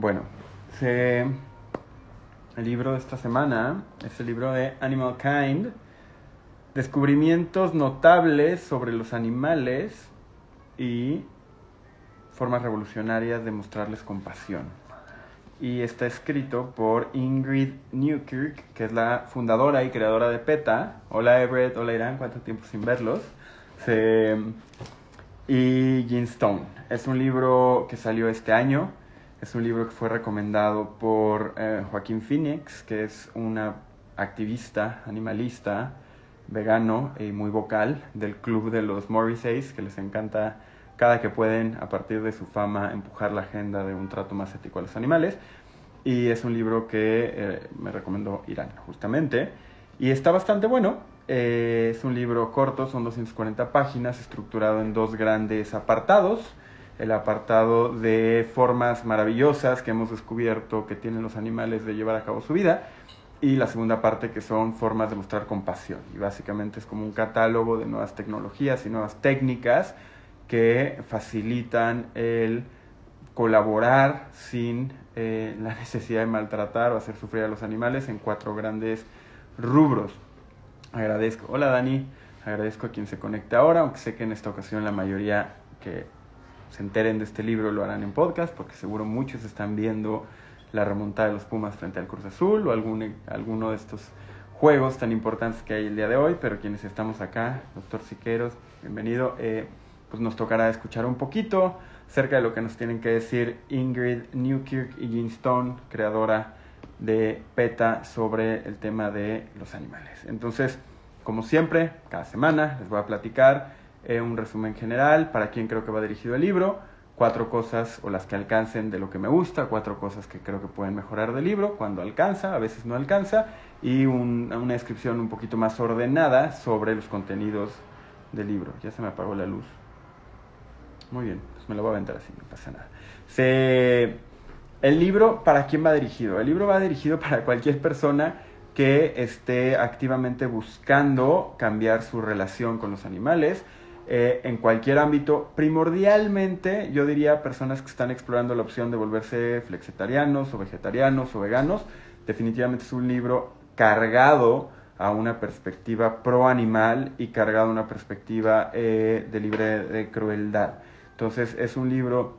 Bueno, el libro de esta semana es el libro de Animal Kind, descubrimientos notables sobre los animales y formas revolucionarias de mostrarles compasión. Y está escrito por Ingrid Newkirk, que es la fundadora y creadora de PETA. Hola Everett, hola Irán, cuánto tiempo sin verlos. Y Jean Stone. Es un libro que salió este año. Es un libro que fue recomendado por eh, Joaquín Phoenix, que es una activista, animalista, vegano y muy vocal del club de los Morrisays, que les encanta cada que pueden, a partir de su fama, empujar la agenda de un trato más ético a los animales. Y es un libro que eh, me recomendó Irán, justamente. Y está bastante bueno. Eh, es un libro corto, son 240 páginas, estructurado en dos grandes apartados. El apartado de formas maravillosas que hemos descubierto que tienen los animales de llevar a cabo su vida. Y la segunda parte que son formas de mostrar compasión. Y básicamente es como un catálogo de nuevas tecnologías y nuevas técnicas que facilitan el colaborar sin eh, la necesidad de maltratar o hacer sufrir a los animales en cuatro grandes rubros. Agradezco, hola Dani, agradezco a quien se conecte ahora, aunque sé que en esta ocasión la mayoría que se enteren de este libro lo harán en podcast, porque seguro muchos están viendo la remontada de los Pumas frente al Cruz Azul o algún, alguno de estos juegos tan importantes que hay el día de hoy, pero quienes estamos acá, doctor Siqueros, bienvenido, eh, pues nos tocará escuchar un poquito acerca de lo que nos tienen que decir Ingrid Newkirk y Jean Stone, creadora de PETA, sobre el tema de los animales. Entonces, como siempre, cada semana les voy a platicar eh, un resumen general para quién creo que va dirigido el libro, cuatro cosas o las que alcancen de lo que me gusta, cuatro cosas que creo que pueden mejorar del libro, cuando alcanza, a veces no alcanza, y un- una descripción un poquito más ordenada sobre los contenidos del libro. Ya se me apagó la luz. Muy bien, pues me lo voy a aventar así, no pasa nada. Se... El libro, ¿para quién va dirigido? El libro va dirigido para cualquier persona que esté activamente buscando cambiar su relación con los animales eh, en cualquier ámbito. Primordialmente, yo diría personas que están explorando la opción de volverse flexitarianos o vegetarianos o veganos. Definitivamente es un libro cargado a una perspectiva pro animal y cargado a una perspectiva eh, de libre de crueldad. Entonces es un libro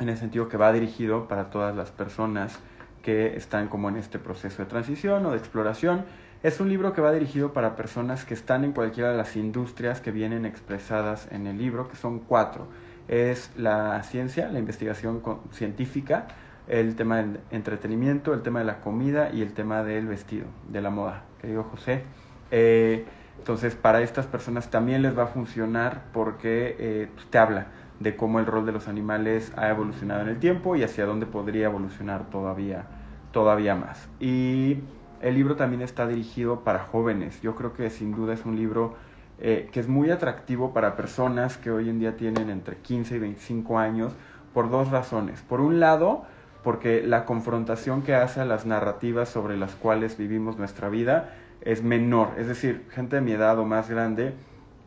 en el sentido que va dirigido para todas las personas que están como en este proceso de transición o de exploración. Es un libro que va dirigido para personas que están en cualquiera de las industrias que vienen expresadas en el libro, que son cuatro. Es la ciencia, la investigación científica, el tema del entretenimiento, el tema de la comida y el tema del vestido, de la moda, querido José. Eh, entonces, para estas personas también les va a funcionar porque eh, pues, te habla de cómo el rol de los animales ha evolucionado en el tiempo y hacia dónde podría evolucionar todavía, todavía más. Y el libro también está dirigido para jóvenes. Yo creo que sin duda es un libro eh, que es muy atractivo para personas que hoy en día tienen entre 15 y 25 años por dos razones. Por un lado, porque la confrontación que hace a las narrativas sobre las cuales vivimos nuestra vida es menor. Es decir, gente de mi edad o más grande,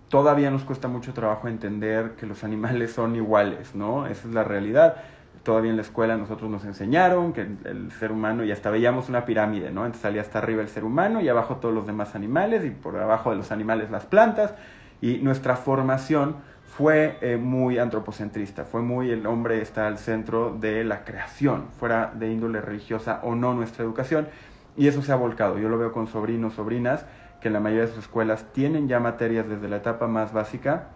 todavía nos cuesta mucho trabajo entender que los animales son iguales, ¿no? Esa es la realidad. Todavía en la escuela nosotros nos enseñaron que el, ser humano, y hasta veíamos una pirámide, ¿no? Entonces salía hasta arriba el ser humano y abajo todos los demás animales y por abajo de los animales las plantas. Y nuestra formación fue eh, muy antropocentrista, fue muy el hombre está al centro de la creación, fuera de índole religiosa o no nuestra educación. Y eso se ha volcado. Yo lo veo con sobrinos, sobrinas, que en la mayoría de sus escuelas tienen ya materias desde la etapa más básica,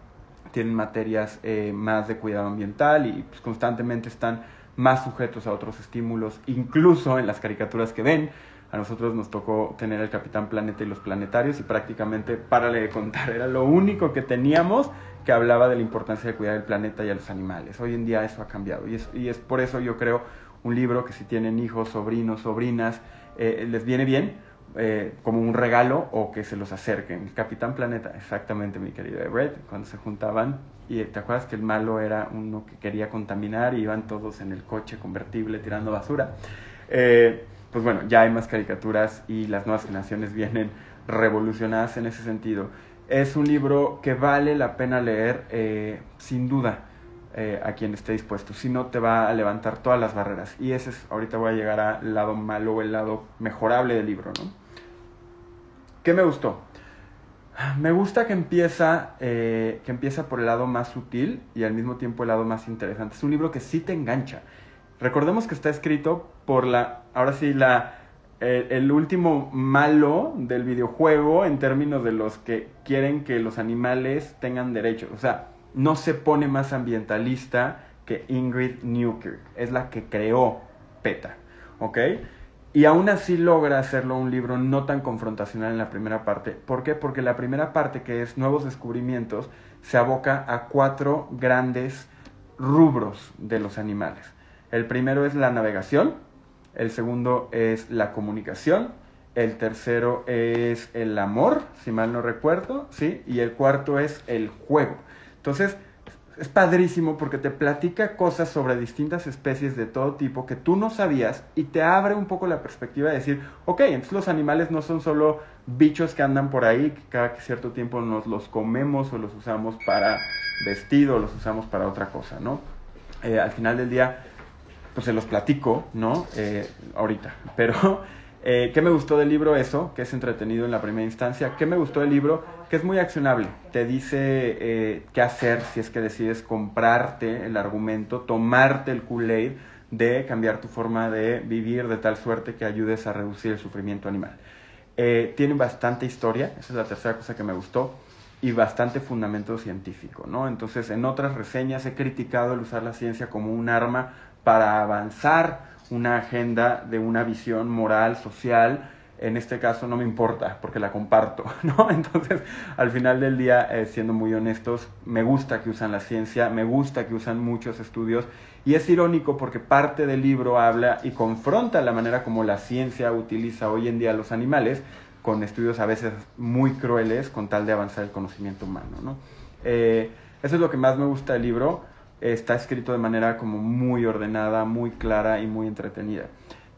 tienen materias eh, más de cuidado ambiental y pues, constantemente están más sujetos a otros estímulos, incluso en las caricaturas que ven. A nosotros nos tocó tener el Capitán Planeta y los planetarios y prácticamente, párale de contar, era lo único que teníamos que hablaba de la importancia de cuidar el planeta y a los animales. Hoy en día eso ha cambiado y es, y es por eso yo creo un libro que si tienen hijos, sobrinos, sobrinas, eh, les viene bien eh, como un regalo o que se los acerquen. El Capitán Planeta, exactamente mi querido Everett, cuando se juntaban y te acuerdas que el malo era uno que quería contaminar y iban todos en el coche convertible tirando basura. Eh, pues bueno, ya hay más caricaturas y las nuevas generaciones vienen revolucionadas en ese sentido. Es un libro que vale la pena leer, eh, sin duda. eh, a quien esté dispuesto, sino te va a levantar todas las barreras. Y ese es, ahorita voy a llegar al lado malo o el lado mejorable del libro, ¿no? ¿Qué me gustó? Me gusta que empieza, eh, que empieza por el lado más sutil y al mismo tiempo el lado más interesante. Es un libro que sí te engancha. Recordemos que está escrito por la, ahora sí, la, el último malo del videojuego en términos de los que quieren que los animales tengan derechos. O sea, no se pone más ambientalista que Ingrid Newkirk. Es la que creó PETA. ¿Ok? Y aún así logra hacerlo un libro no tan confrontacional en la primera parte. ¿Por qué? Porque la primera parte, que es Nuevos Descubrimientos, se aboca a cuatro grandes rubros de los animales. El primero es la navegación, el segundo es la comunicación, el tercero es el amor, si mal no recuerdo, ¿sí? Y el cuarto es el juego. Entonces, es padrísimo porque te platica cosas sobre distintas especies de todo tipo que tú no sabías y te abre un poco la perspectiva de decir, ok, entonces los animales no son solo bichos que andan por ahí, que cada cierto tiempo nos los comemos o los usamos para vestido o los usamos para otra cosa, ¿no? Eh, al final del día, pues se los platico, ¿no? Eh, ahorita, pero eh, ¿Qué me gustó del libro? Eso, que es entretenido en la primera instancia. ¿Qué me gustó del libro? Que es muy accionable. Te dice eh, qué hacer si es que decides comprarte el argumento, tomarte el Kool-Aid de cambiar tu forma de vivir de tal suerte que ayudes a reducir el sufrimiento animal. Eh, tiene bastante historia, esa es la tercera cosa que me gustó, y bastante fundamento científico, ¿no? Entonces, en otras reseñas he criticado el usar la ciencia como un arma para avanzar una agenda de una visión moral, social, en este caso no me importa porque la comparto, ¿no? Entonces, al final del día, eh, siendo muy honestos, me gusta que usan la ciencia, me gusta que usan muchos estudios y es irónico porque parte del libro habla y confronta la manera como la ciencia utiliza hoy en día los animales con estudios a veces muy crueles con tal de avanzar el conocimiento humano, ¿no? Eh, eso es lo que más me gusta del libro está escrito de manera como muy ordenada, muy clara y muy entretenida.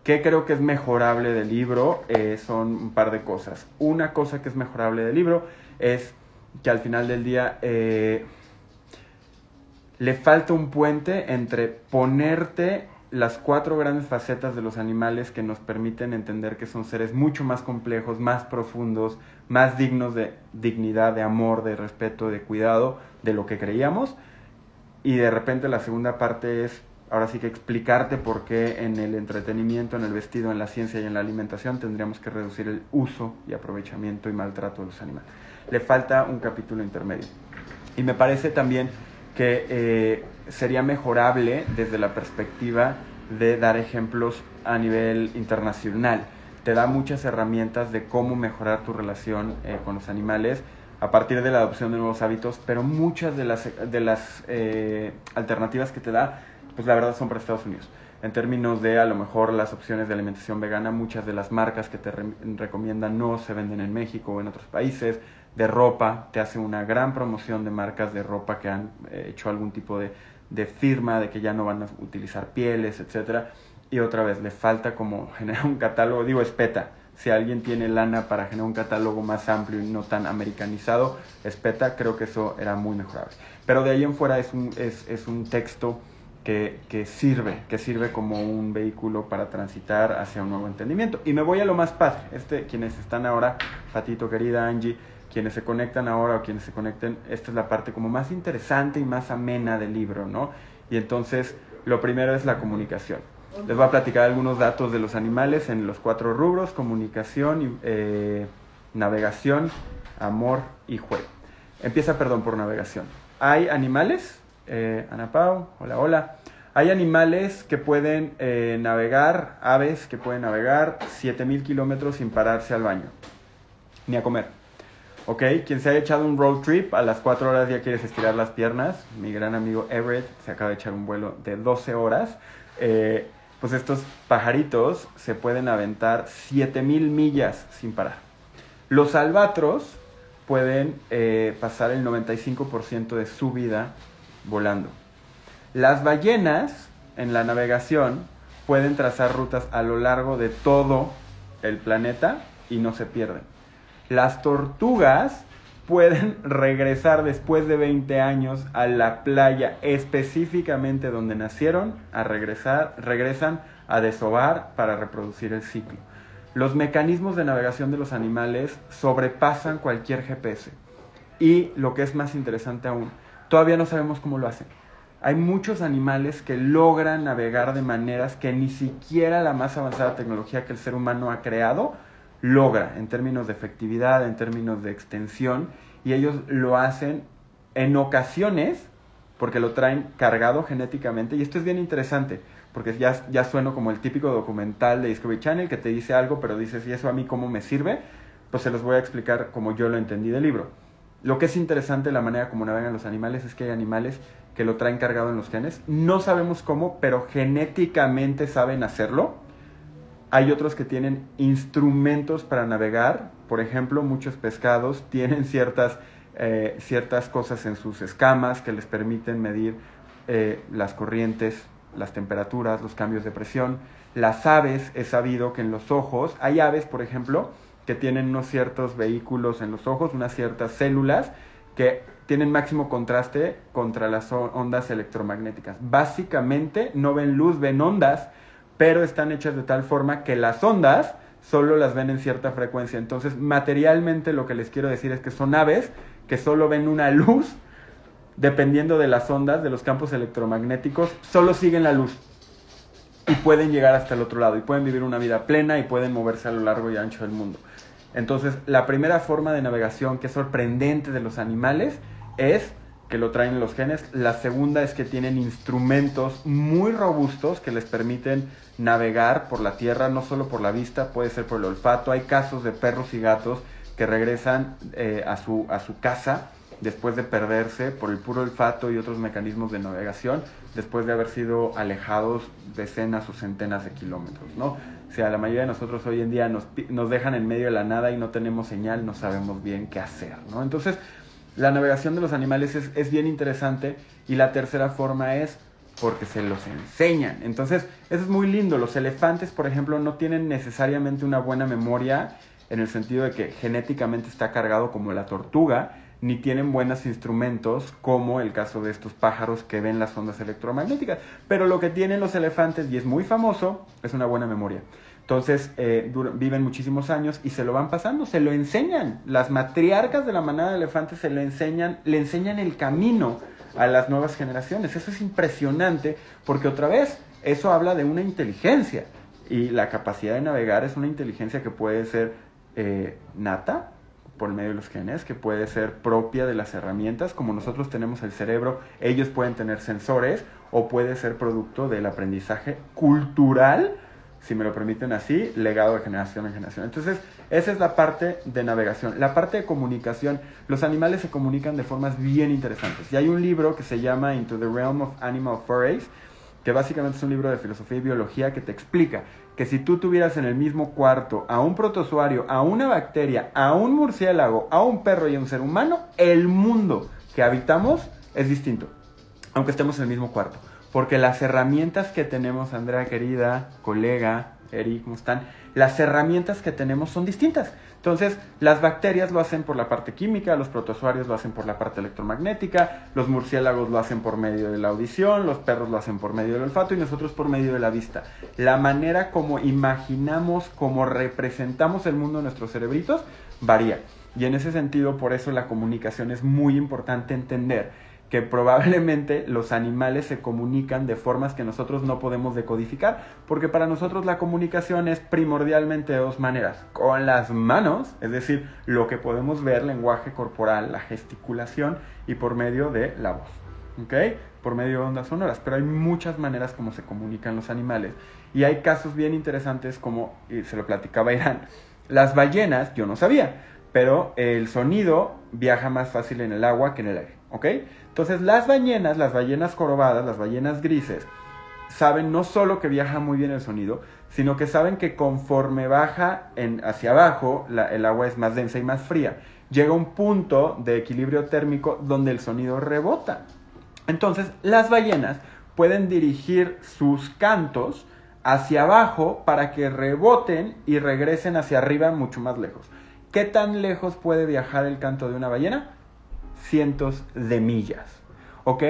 ¿Qué creo que es mejorable del libro? Eh, son un par de cosas. Una cosa que es mejorable del libro es que al final del día eh, le falta un puente entre ponerte las cuatro grandes facetas de los animales que nos permiten entender que son seres mucho más complejos, más profundos, más dignos de dignidad, de amor, de respeto, de cuidado de lo que creíamos y de repente la segunda parte es ahora sí que explicarte por qué en el entretenimiento, en el vestido, en la ciencia y en la alimentación tendríamos que reducir el uso y aprovechamiento y maltrato de los animales. Le falta un capítulo intermedio. Y me parece también que eh, sería mejorable desde la perspectiva de dar ejemplos a nivel internacional. Te da muchas herramientas de cómo mejorar tu relación eh, con los animales a partir de la adopción de nuevos hábitos, pero muchas de las, de las eh, alternativas que te da, pues la verdad son para Estados Unidos. En términos de a lo mejor las opciones de alimentación vegana, muchas de las marcas que te recomiendan no se venden en México o en otros países. De ropa, te hace una gran promoción de marcas de ropa que han eh, hecho algún tipo de, de firma de que ya no van a utilizar pieles, etcétera. Y otra vez, le falta como generar un catálogo, digo, es PETA, si alguien tiene lana para generar un catálogo más amplio y no tan americanizado, espeta, creo que eso era muy mejorable. Pero de ahí en fuera es un, es, es un texto que, que, sirve, que sirve como un vehículo para transitar hacia un nuevo entendimiento. Y me voy a lo más padre, este, quienes están ahora, Fatito, querida Angie, quienes se conectan ahora o quienes se conecten, esta es la parte como más interesante y más amena del libro, ¿no? Y entonces, lo primero es la comunicación. Les voy a platicar algunos datos de los animales en los cuatro rubros, comunicación, eh, navegación, amor y juego. Empieza, perdón, por navegación. Hay animales, eh, Ana Pau, hola, hola. Hay animales que pueden eh, navegar, aves que pueden navegar 7000 kilómetros sin pararse al baño, ni a comer. ¿Ok? Quien se haya echado un road trip, a las 4 horas ya quieres estirar las piernas. Mi gran amigo Everett se acaba de echar un vuelo de 12 horas. Eh, pues estos pajaritos se pueden aventar 7000 millas sin parar. Los albatros pueden eh, pasar el 95% de su vida volando. Las ballenas en la navegación pueden trazar rutas a lo largo de todo el planeta y no se pierden. Las tortugas pueden regresar después de 20 años a la playa específicamente donde nacieron, a regresar, regresan a desovar para reproducir el ciclo. Los mecanismos de navegación de los animales sobrepasan cualquier GPS. Y lo que es más interesante aún, todavía no sabemos cómo lo hacen. Hay muchos animales que logran navegar de maneras que ni siquiera la más avanzada tecnología que el ser humano ha creado logra en términos de efectividad, en términos de extensión, y ellos lo hacen en ocasiones porque lo traen cargado genéticamente, y esto es bien interesante, porque ya, ya sueno como el típico documental de Discovery Channel que te dice algo, pero dices, ¿y eso a mí cómo me sirve? Pues se los voy a explicar como yo lo entendí del libro. Lo que es interesante la manera como navegan los animales es que hay animales que lo traen cargado en los genes. No sabemos cómo, pero genéticamente saben hacerlo. Hay otros que tienen instrumentos para navegar. Por ejemplo, muchos pescados tienen ciertas, eh, ciertas cosas en sus escamas que les permiten medir eh, las corrientes, las temperaturas, los cambios de presión. Las aves, es sabido que en los ojos, hay aves, por ejemplo, que tienen unos ciertos vehículos en los ojos, unas ciertas células que tienen máximo contraste contra las ondas electromagnéticas. Básicamente no ven luz, ven ondas, pero están hechas de tal forma que las ondas solo las ven en cierta frecuencia. Entonces, materialmente lo que les quiero decir es que son aves que solo ven una luz, dependiendo de las ondas, de los campos electromagnéticos, solo siguen la luz y pueden llegar hasta el otro lado y pueden vivir una vida plena y pueden moverse a lo largo y ancho del mundo. Entonces, la primera forma de navegación que es sorprendente de los animales es que lo traen los genes. La segunda es que tienen instrumentos muy robustos que les permiten navegar por la tierra, no solo por la vista, puede ser por el olfato. Hay casos de perros y gatos que regresan eh, a, su, a su casa después de perderse por el puro olfato y otros mecanismos de navegación, después de haber sido alejados decenas o centenas de kilómetros, ¿no? O sea, la mayoría de nosotros hoy en día nos, nos dejan en medio de la nada y no tenemos señal, no sabemos bien qué hacer, ¿no? Entonces, la navegación de los animales es, bien interesante y la tercera forma es porque se los enseñan. Entonces, eso es muy lindo. Los elefantes, por ejemplo, no tienen necesariamente una buena memoria en el sentido de que genéticamente está cargado como la tortuga, ni tienen buenos instrumentos como el caso de estos pájaros que ven las ondas electromagnéticas. Pero lo que tienen los elefantes, y es muy famoso, es una buena memoria. Entonces eh, viven muchísimos años y se lo van pasando, se lo enseñan. Las matriarcas de la manada de elefantes se lo enseñan, le enseñan el camino a las nuevas generaciones. Eso es impresionante porque otra vez eso habla de una inteligencia y la capacidad de navegar es una inteligencia que puede ser eh, nata por medio de los genes, que puede ser propia de las herramientas, como nosotros tenemos el cerebro, ellos pueden tener sensores o puede ser producto del aprendizaje cultural si me lo permiten así, legado de generación en generación. Entonces, esa es la parte de navegación. La parte de comunicación, los animales se comunican de formas bien interesantes. Y hay un libro que se llama Into the Realm of Animal Forays, que básicamente es un libro de filosofía y biología que te explica que si tú tuvieras en el mismo cuarto a un protozoario, a una bacteria, a un murciélago, a un perro y a un ser humano, el mundo que habitamos es distinto, aunque estemos en el mismo cuarto porque las herramientas que tenemos, Andrea querida, colega, Eric, ¿cómo están? Las herramientas que tenemos son distintas. Entonces, las bacterias lo hacen por la parte química, los protozoarios lo hacen por la parte electromagnética, los murciélagos lo hacen por medio de la audición, los perros lo hacen por medio del olfato y nosotros por medio de la vista. La manera como imaginamos, como representamos el mundo en nuestros cerebritos, varía. Y en ese sentido, por eso la comunicación es muy importante entender que probablemente los animales se comunican de formas que nosotros no podemos decodificar, porque para nosotros la comunicación es primordialmente de dos maneras, con las manos, es decir, lo que podemos ver, lenguaje corporal, la gesticulación, y por medio de la voz, ¿ok? Por medio de ondas sonoras, pero hay muchas maneras como se comunican los animales, y hay casos bien interesantes como, se lo platicaba Irán, las ballenas, yo no sabía, pero el sonido viaja más fácil en el agua que en el aire, ¿ok? Entonces las ballenas, las ballenas corobadas, las ballenas grises, saben no solo que viaja muy bien el sonido, sino que saben que conforme baja en, hacia abajo, el agua es más densa y más fría. Llega un punto de equilibrio térmico donde el sonido rebota. Entonces las ballenas pueden dirigir sus cantos hacia abajo para que reboten y regresen hacia arriba mucho más lejos. ¿Qué tan lejos puede viajar el canto de una ballena? Cientos de millas. ¿Ok?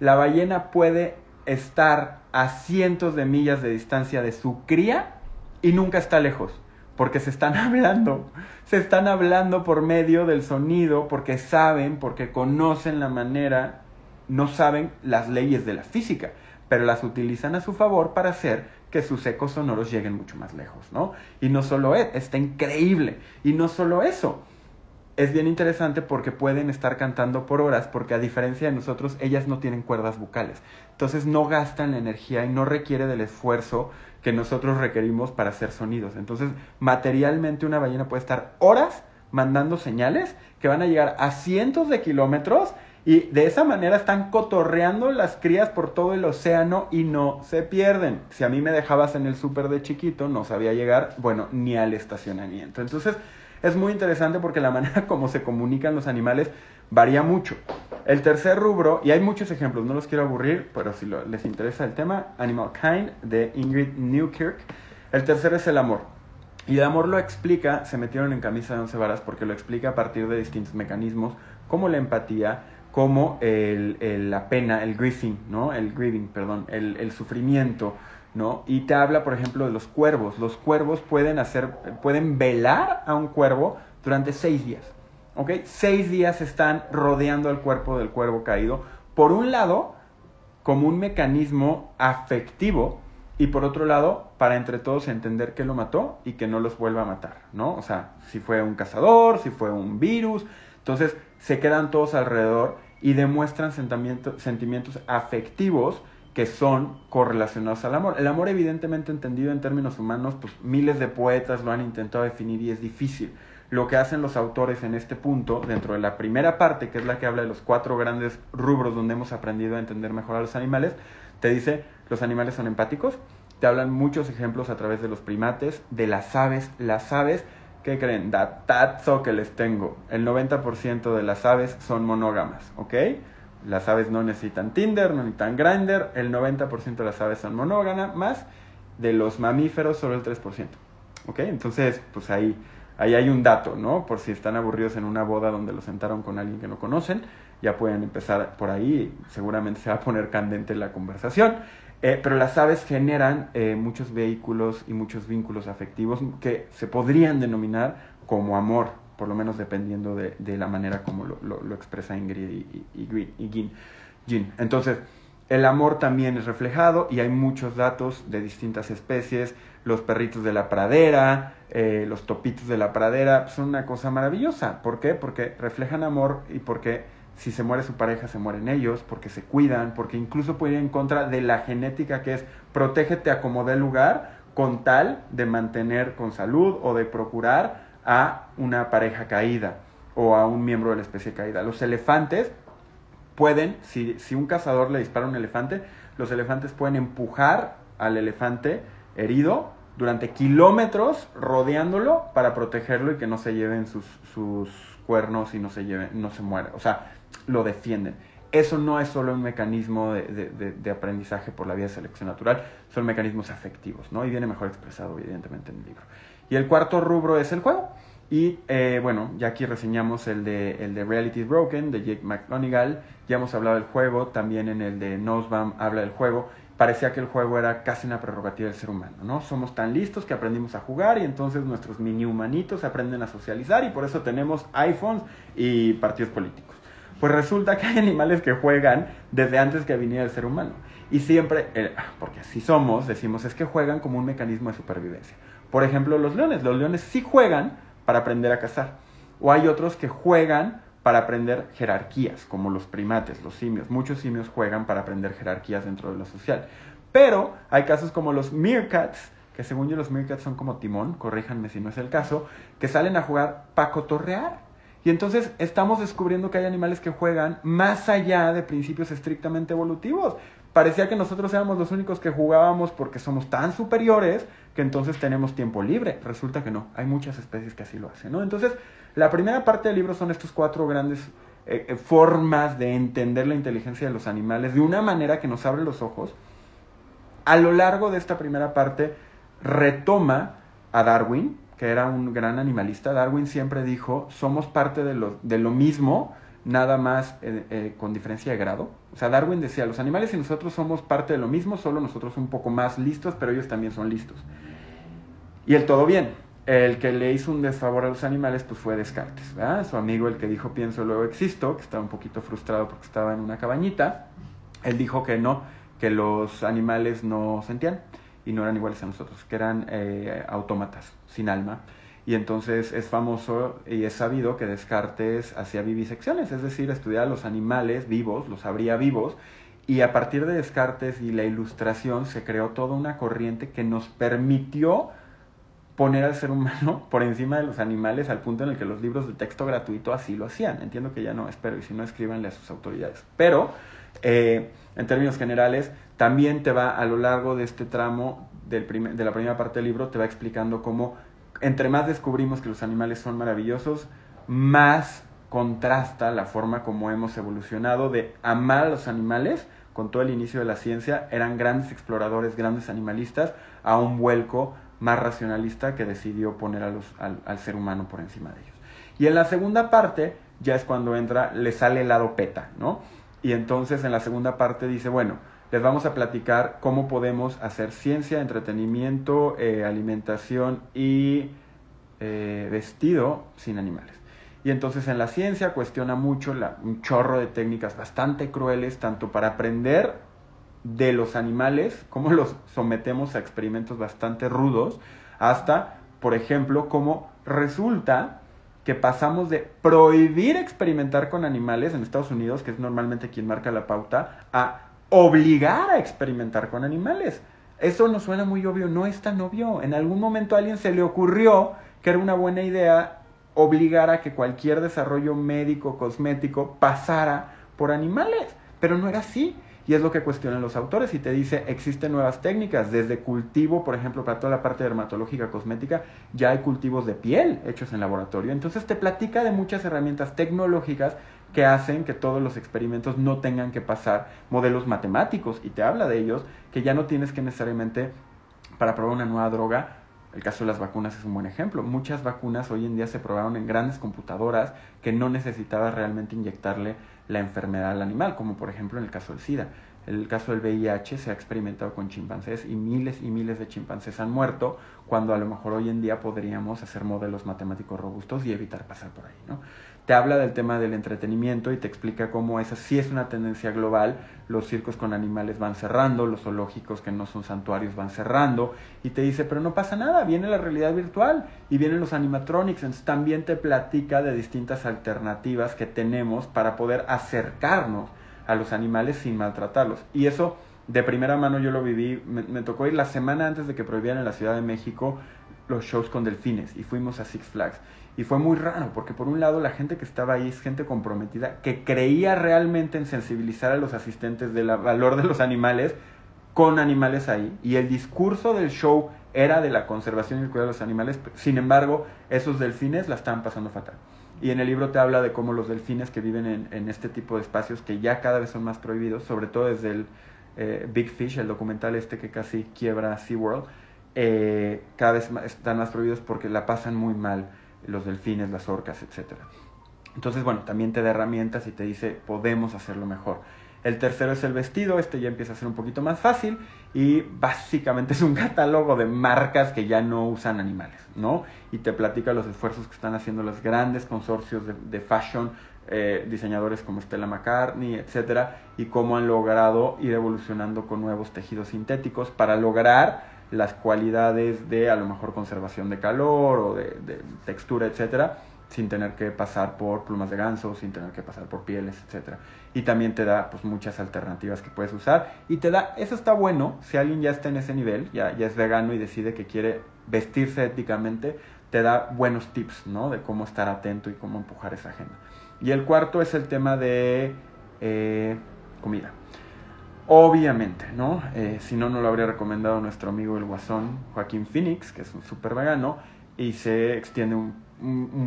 La ballena puede estar a cientos de millas de distancia de su cría y nunca está lejos, porque se están hablando, se están hablando por medio del sonido, porque saben, porque conocen la manera, no saben las leyes de la física, pero las utilizan a su favor para hacer que sus ecos sonoros lleguen mucho más lejos, ¿no? Y no solo es, está increíble, y no solo eso, es bien interesante porque pueden estar cantando por horas, porque a diferencia de nosotros, ellas no tienen cuerdas bucales. Entonces no gastan la energía y no requiere del esfuerzo que nosotros requerimos para hacer sonidos. Entonces, materialmente una ballena puede estar horas mandando señales que van a llegar a cientos de kilómetros y de esa manera están cotorreando las crías por todo el océano y no se pierden. Si a mí me dejabas en el súper de chiquito, no sabía llegar, bueno, ni al estacionamiento. Entonces, es muy interesante porque la manera como se comunican los animales varía mucho. El tercer rubro, y hay muchos ejemplos, no los quiero aburrir, pero si les interesa el tema, Animal Kind de Ingrid Newkirk. El tercer es el amor. Y el amor lo explica, se metieron en camisa de once varas porque lo explica a partir de distintos mecanismos, como la empatía, como el, la pena, el grieving, ¿no? El grieving, perdón, el, el sufrimiento, ¿no? Y te habla, por ejemplo, de los cuervos. Los cuervos pueden hacer, pueden velar a un cuervo durante seis días. ¿Ok? Seis días están rodeando el cuerpo del cuervo caído. Por un lado, como un mecanismo afectivo, y por otro lado, para entre todos entender que lo mató y que no los vuelva a matar, ¿no? O sea, si fue un cazador, si fue un virus. Entonces, se quedan todos alrededor y demuestran sentimientos afectivos que son correlacionados al amor. El amor evidentemente entendido en términos humanos, pues miles de poetas lo han intentado definir y es difícil. Lo que hacen los autores en este punto, dentro de la primera parte, que es la que habla de los cuatro grandes rubros donde hemos aprendido a entender mejor a los animales, te dice, los animales son empáticos, te hablan muchos ejemplos a través de los primates, de las aves, las aves, ¿qué creen? Datazo que les tengo, el 90% de las aves son monógamas, ¿ok? Las aves no necesitan Tinder, no necesitan Grindr, el 90% de las aves son monógamas, más de los mamíferos solo el 3%. ¿Ok? Entonces, pues ahí, ahí hay un dato, ¿no? Por si están aburridos en una boda donde los sentaron con alguien que no conocen, ya pueden empezar por ahí, seguramente se va a poner candente la conversación. Eh, pero las aves generan eh, muchos vehículos y muchos vínculos afectivos que se podrían denominar como amor, por lo menos dependiendo de, de la manera como lo, lo, expresa Ingrid y, y, y Gin. Entonces, el amor también es reflejado y hay muchos datos de distintas especies. Los perritos de la pradera, eh, los topitos de la pradera, son una cosa maravillosa. ¿Por qué? Porque reflejan amor y porque si se muere su pareja, se mueren ellos, porque se cuidan, porque incluso pueden ir en contra de la genética que es protégete a como dé lugar con tal de mantener con salud o de procurar a una pareja caída o a un miembro de la especie caída. Los elefantes pueden, si, si un cazador le dispara a un elefante, los elefantes pueden empujar al elefante herido durante kilómetros rodeándolo para protegerlo y que no se lleven sus, sus cuernos y no se lleven, no se muera. O sea, lo defienden. Eso no es solo un mecanismo de, de, de, aprendizaje por la vía de selección natural, son mecanismos afectivos, ¿no? Y viene mejor expresado, evidentemente, en el libro. Y el cuarto rubro es el juego. Y eh, bueno, ya aquí reseñamos el de, el de Reality Broken, de Jake McGonigal. Ya hemos hablado del juego, también en el de Nosbaum habla del juego. Parecía que el juego era casi una prerrogativa del ser humano, ¿no? Somos tan listos que aprendimos a jugar y entonces nuestros mini humanitos aprenden a socializar y por eso tenemos iPhones y partidos políticos. Pues resulta que hay animales que juegan desde antes que viniera el ser humano. Y siempre, eh, porque así somos, decimos, es que juegan como un mecanismo de supervivencia. Por ejemplo, los leones. Los leones sí juegan para aprender a cazar. O hay otros que juegan para aprender jerarquías, como los primates, los simios. Muchos simios juegan para aprender jerarquías dentro de lo social. Pero hay casos como los meerkats, que según yo los meerkats son como timón, corríjanme si no es el caso, que salen a jugar para cotorrear. Y entonces estamos descubriendo que hay animales que juegan más allá de principios estrictamente evolutivos parecía que nosotros éramos los únicos que jugábamos porque somos tan superiores que entonces tenemos tiempo libre. Resulta que no, hay muchas especies que así lo hacen, ¿no? Entonces, la primera parte del libro son estos cuatro grandes eh, eh, formas de entender la inteligencia de los animales de una manera que nos abre los ojos. A lo largo de esta primera parte retoma a Darwin, que era un gran animalista, Darwin siempre dijo, somos parte de lo, de lo mismo, nada más eh, eh, con diferencia de grado. O sea, Darwin decía, los animales y nosotros somos parte de lo mismo, solo nosotros un poco más listos, pero ellos también son listos. Y el todo bien. El que le hizo un desfavor a los animales pues fue Descartes. Su amigo el que dijo pienso luego existo, que estaba un poquito frustrado porque estaba en una cabañita, él dijo que no, que los animales no sentían y no eran iguales a nosotros, que eran eh, autómatas, sin alma. Y entonces es famoso y es sabido que Descartes hacía vivisecciones, es decir, estudiaba los animales vivos, los abría vivos, y a partir de Descartes y la ilustración se creó toda una corriente que nos permitió poner al ser humano por encima de los animales al punto en el que los libros de texto gratuito así lo hacían. Entiendo que ya no, espero, y si no, escríbanle a sus autoridades. Pero, eh, en términos generales, también te va a lo largo de este tramo del de la primera parte del libro, te va explicando cómo entre más descubrimos que los animales son maravillosos, más contrasta la forma como hemos evolucionado de amar a los animales con todo el inicio de la ciencia, eran grandes exploradores, grandes animalistas, a un vuelco más racionalista que decidió poner a los, al, ser humano por encima de ellos. Y en la segunda parte ya es cuando entra, le sale el lado peta, ¿no? Y entonces en la segunda parte dice, bueno, les vamos a platicar cómo podemos hacer ciencia, entretenimiento, eh, alimentación y eh, vestido sin animales. Y entonces en la ciencia cuestiona mucho un chorro de técnicas bastante crueles, tanto para aprender de los animales, cómo los sometemos a experimentos bastante rudos, hasta, por ejemplo, cómo resulta que pasamos de prohibir experimentar con animales en Estados Unidos, que es normalmente quien marca la pauta, a obligar a experimentar con animales. Eso no suena muy obvio, no es tan obvio. En algún momento a alguien se le ocurrió que era una buena idea obligar a que cualquier desarrollo médico, cosmético, pasara por animales, pero no era así. Y es lo que cuestionan los autores y te dice, existen nuevas técnicas, desde cultivo, por ejemplo, para toda la parte dermatológica cosmética, ya hay cultivos de piel hechos en laboratorio. Entonces te platica de muchas herramientas tecnológicas que hacen que todos los experimentos no tengan que pasar modelos matemáticos y te habla de ellos, que ya no tienes que necesariamente para probar una nueva droga el caso de las vacunas es un buen ejemplo. Muchas vacunas hoy en día se probaron en grandes computadoras que no necesitaba realmente inyectarle la enfermedad al animal, como por ejemplo en el caso del SIDA. El caso del VIH se ha experimentado con chimpancés y miles y miles de chimpancés han muerto cuando a lo mejor hoy en día podríamos hacer modelos matemáticos robustos y evitar pasar por ahí, ¿no? Te habla del tema del entretenimiento y te explica cómo esa sí es una tendencia global. Los circos con animales van cerrando, los zoológicos que no son santuarios van cerrando y te dice, pero no pasa nada, viene la realidad virtual y vienen los animatronics. Entonces también te platica de distintas alternativas que tenemos para poder acercarnos a los animales sin maltratarlos. Y eso de primera mano yo lo viví, me, me tocó ir la semana antes de que prohibieran en la Ciudad de México los shows con delfines y fuimos a Six Flags. Y fue muy raro, porque por un lado la gente que estaba ahí es gente comprometida, que creía realmente en sensibilizar a los asistentes del valor de los animales con animales ahí. Y el discurso del show era de la conservación y el cuidado de los animales. Sin embargo, esos delfines la estaban pasando fatal. Y en el libro te habla de cómo los delfines que viven en, este tipo de espacios, que ya cada vez son más prohibidos, sobre todo desde el eh, Big Fish, el documental este que casi quiebra SeaWorld, eh, cada vez están más prohibidos porque la pasan muy mal los delfines, las orcas, etc. Entonces, bueno, también te da herramientas y te dice, podemos hacerlo mejor. El tercero es el vestido, este ya empieza a ser un poquito más fácil y básicamente es un catálogo de marcas que ya no usan animales, ¿no? Y te platica los esfuerzos que están haciendo los grandes consorcios de, fashion, eh, diseñadores como Stella McCartney, etcétera, y cómo han logrado ir evolucionando con nuevos tejidos sintéticos para lograr las cualidades de a lo mejor conservación de calor o de, textura, etcétera, sin tener que pasar por plumas de ganso, sin tener que pasar por pieles, etcétera. Y también te da pues muchas alternativas que puedes usar y te da, eso está bueno, si alguien ya está en ese nivel, ya, ya es vegano y decide que quiere vestirse éticamente, te da buenos tips, ¿no? De cómo estar atento y cómo empujar esa agenda. Y el cuarto es el tema de eh, comida. Obviamente, ¿no? Eh, si no, no lo habría recomendado nuestro amigo el guasón Joaquín Phoenix, que es un súper vegano, y se extiende un,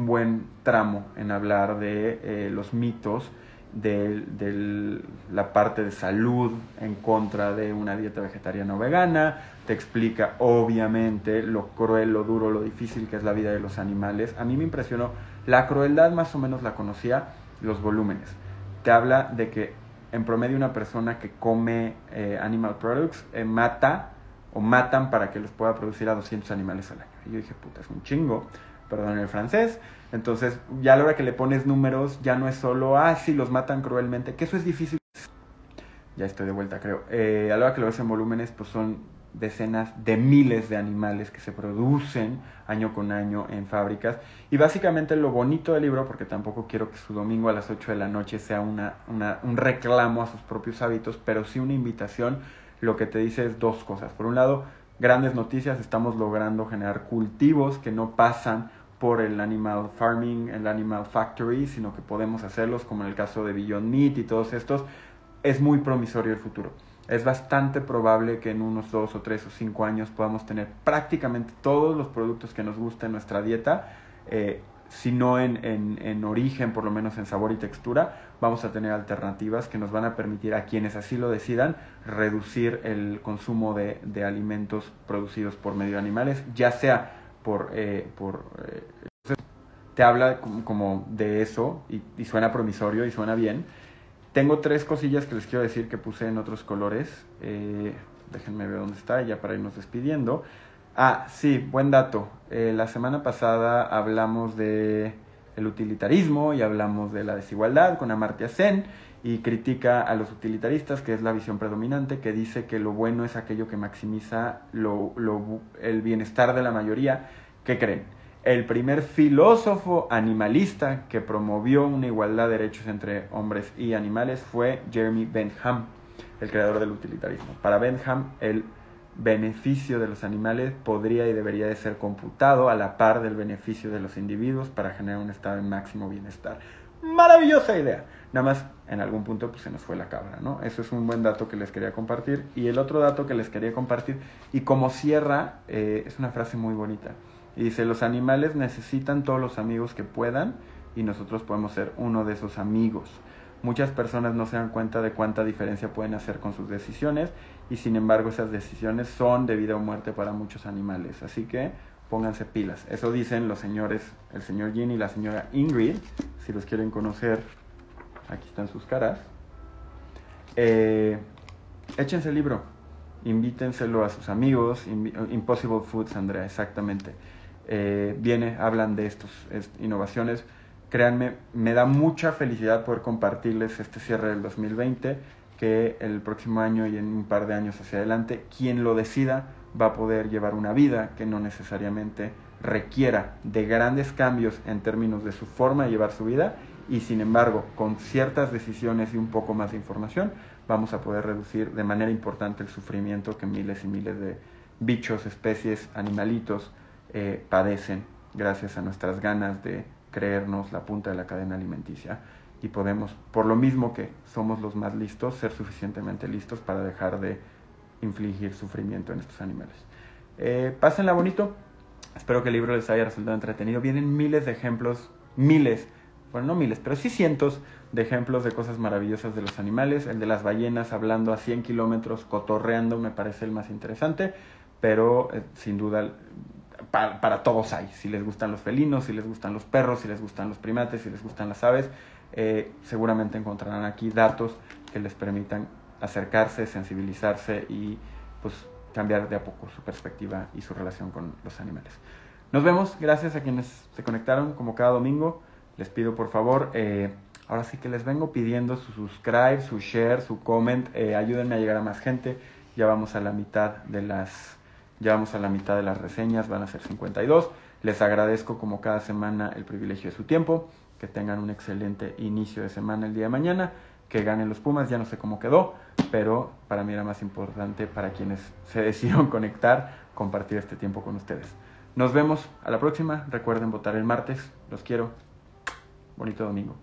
buen tramo en hablar de eh, los mitos de, la parte de salud en contra de una dieta vegetariana o vegana, te explica obviamente lo cruel, lo duro, lo difícil que es la vida de los animales. A mí me impresionó, la crueldad más o menos la conocía, los volúmenes. Te habla de que en promedio una persona que come eh, animal products eh, mata o matan para que los pueda producir a 200 animales al año. Y yo dije, puta, es un chingo, perdón el francés. Entonces, ya a la hora que le pones números, ya no es solo, ah, sí, los matan cruelmente, que eso es difícil. Ya estoy de vuelta, creo. Eh, a la hora que lo ves en volúmenes, pues son decenas de miles de animales que se producen año con año en fábricas. Y básicamente lo bonito del libro, porque tampoco quiero que su domingo a las 8 de la noche sea una, una, un reclamo a sus propios hábitos, pero sí una invitación, lo que te dice es dos cosas. Por un lado, grandes noticias, estamos logrando generar cultivos que no pasan por el animal farming, el animal factory, sino que podemos hacerlos como en el caso de Beyond Meat y todos estos. Es muy promisorio el futuro. Es bastante probable que en unos dos o tres o cinco años podamos tener prácticamente todos los productos que nos gusten en nuestra dieta, eh, si no en, en, origen, por lo menos en sabor y textura, vamos a tener alternativas que nos van a permitir a quienes así lo decidan reducir el consumo de, de alimentos producidos por medio de animales, ya sea por, eh, por eh, te habla como, de eso y, suena promisorio y suena bien. Tengo tres cosillas que les quiero decir que puse en otros colores. Eh, déjenme ver dónde está ya para irnos despidiendo. Ah, sí, buen dato. la semana pasada hablamos de el utilitarismo y hablamos de la desigualdad con Amartya Sen y critica a los utilitaristas, que es la visión predominante, que dice que lo bueno es aquello que maximiza lo, el bienestar de la mayoría. ¿Qué creen? El primer filósofo animalista que promovió una igualdad de derechos entre hombres y animales fue Jeremy Bentham, el creador del utilitarismo. Para Bentham, el beneficio de los animales podría y debería de ser computado a la par del beneficio de los individuos para generar un estado de máximo bienestar. Maravillosa idea. Nada más en algún punto pues, se nos fue la cabra, ¿no? Eso es un buen dato que les quería compartir. Y el otro dato que les quería compartir, y como cierra, eh, es una frase muy bonita. Y dice, los animales necesitan todos los amigos que puedan y nosotros podemos ser uno de esos amigos. Muchas personas no se dan cuenta de cuánta diferencia pueden hacer con sus decisiones y sin embargo esas decisiones son de vida o muerte para muchos animales. Así que pónganse pilas. Eso dicen los señores, el señor Ginny y la señora Ingrid. Si los quieren conocer, aquí están sus caras. Eh, échense el libro, invítenselo a sus amigos. Impossible Foods, Andrea, exactamente. Eh, viene, hablan de estas innovaciones. Créanme, me da mucha felicidad poder compartirles este cierre del 2020, que el próximo año y en un par de años hacia adelante, quien lo decida va a poder llevar una vida que no necesariamente requiera de grandes cambios en términos de su forma de llevar su vida y sin embargo con ciertas decisiones y un poco más de información vamos a poder reducir de manera importante el sufrimiento que miles y miles de bichos, especies, animalitos eh, padecen gracias a nuestras ganas de creernos la punta de la cadena alimenticia y podemos, por lo mismo que somos los más listos, ser suficientemente listos para dejar de infligir sufrimiento en estos animales. Eh, pásenla bonito. Espero que el libro les haya resultado entretenido. Vienen miles de ejemplos, miles, bueno, no miles, pero sí cientos de ejemplos de cosas maravillosas de los animales. El de las ballenas hablando a 100 kilómetros, cotorreando, me parece el más interesante, pero eh, sin duda para, todos hay. Si les gustan los felinos, si les gustan los perros, si les gustan los primates, si les gustan las aves, eh, seguramente encontrarán aquí datos que les permitan acercarse, sensibilizarse y pues cambiar de a poco su perspectiva y su relación con los animales. Nos vemos, gracias a quienes se conectaron como cada domingo. Les pido por favor, eh, ahora sí que les vengo pidiendo su subscribe, su share, su comment, eh, ayúdenme a llegar a más gente. Ya vamos a la mitad de las, ya vamos a la mitad de las reseñas, van a ser 52. Les agradezco como cada semana el privilegio de su tiempo. Que tengan un excelente inicio de semana el día de mañana que ganen los Pumas, ya no sé cómo quedó, pero para mí era más importante para quienes se decidieron conectar, compartir este tiempo con ustedes. Nos vemos a la próxima, recuerden votar el martes, los quiero, bonito domingo.